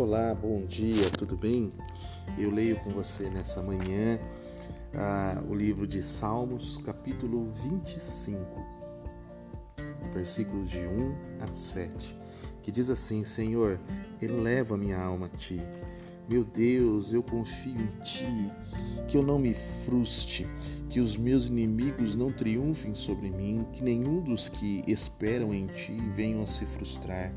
Olá, bom dia, tudo bem? Eu leio com você nessa manhã ah, o livro de Salmos, capítulo 25, versículos de 1 a 7, que diz assim: Senhor, eleva minha alma a ti. Meu Deus, eu confio em ti, que eu não me frustre, que os meus inimigos não triunfem sobre mim, que nenhum dos que esperam em ti venham a se frustrar.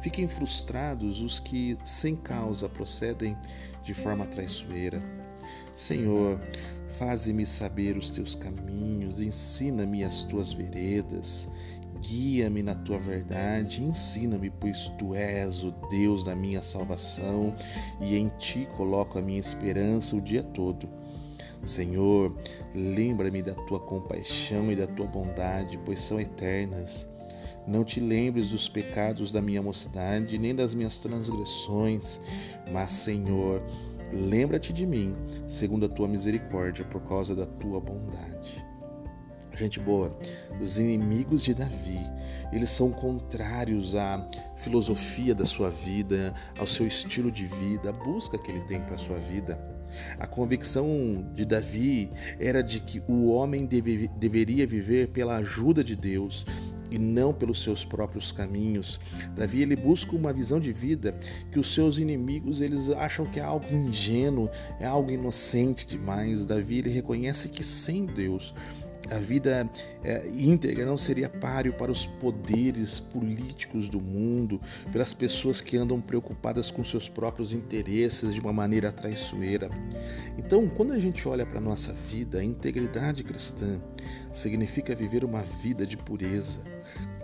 Fiquem frustrados os que, sem causa, procedem de forma traiçoeira. Senhor, faze-me saber os teus caminhos, ensina-me as tuas veredas, guia-me na tua verdade, ensina-me, pois tu és o Deus da minha salvação e em ti coloco a minha esperança o dia todo. Senhor, lembra-me da tua compaixão e da tua bondade, pois são eternas. Não te lembres dos pecados da minha mocidade, nem das minhas transgressões, mas, Senhor, lembra-te de mim, segundo a tua misericórdia, por causa da tua bondade. Gente boa, os inimigos de Davi, eles são contrários à filosofia da sua vida, ao seu estilo de vida, à busca que ele tem para a sua vida. A convicção de Davi era de que o homem deve, deveria viver pela ajuda de Deus, e não pelos seus próprios caminhos. Davi ele busca uma visão de vida que os seus inimigos eles acham que é algo ingênuo, é algo inocente demais. Davi ele reconhece que sem Deus a vida é, íntegra não seria páreo para os poderes políticos do mundo, pelas pessoas que andam preocupadas com seus próprios interesses de uma maneira traiçoeira. Então, quando a gente olha para a nossa vida, a integridade cristã significa viver uma vida de pureza,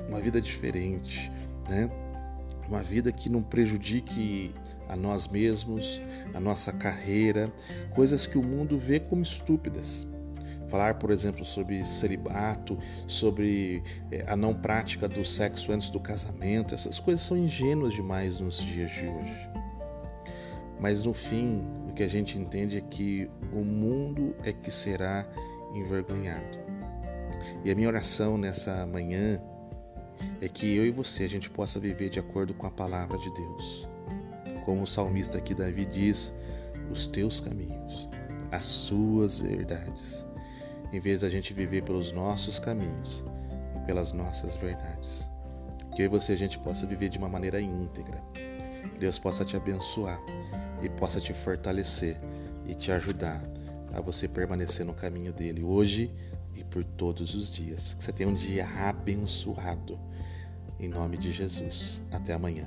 uma vida diferente, né? uma vida que não prejudique a nós mesmos, a nossa carreira, coisas que o mundo vê como estúpidas. Falar, por exemplo, sobre celibato, sobre é, a não prática do sexo antes do casamento, essas coisas são ingênuas demais nos dias de hoje. Mas no fim, o que a gente entende é que o mundo é que será envergonhado. E a minha oração nessa manhã é que eu e você a gente possa viver de acordo com a palavra de Deus. Como o salmista aqui Davi diz, os teus caminhos, as suas verdades, em vez da gente viver pelos nossos caminhos e pelas nossas verdades. Que eu e você a gente possa viver de uma maneira íntegra. Que Deus possa te abençoar e possa te fortalecer e te ajudar a você permanecer no caminho dele hoje e por todos os dias. Que você tenha um dia abençoado. Em nome de Jesus. Até amanhã.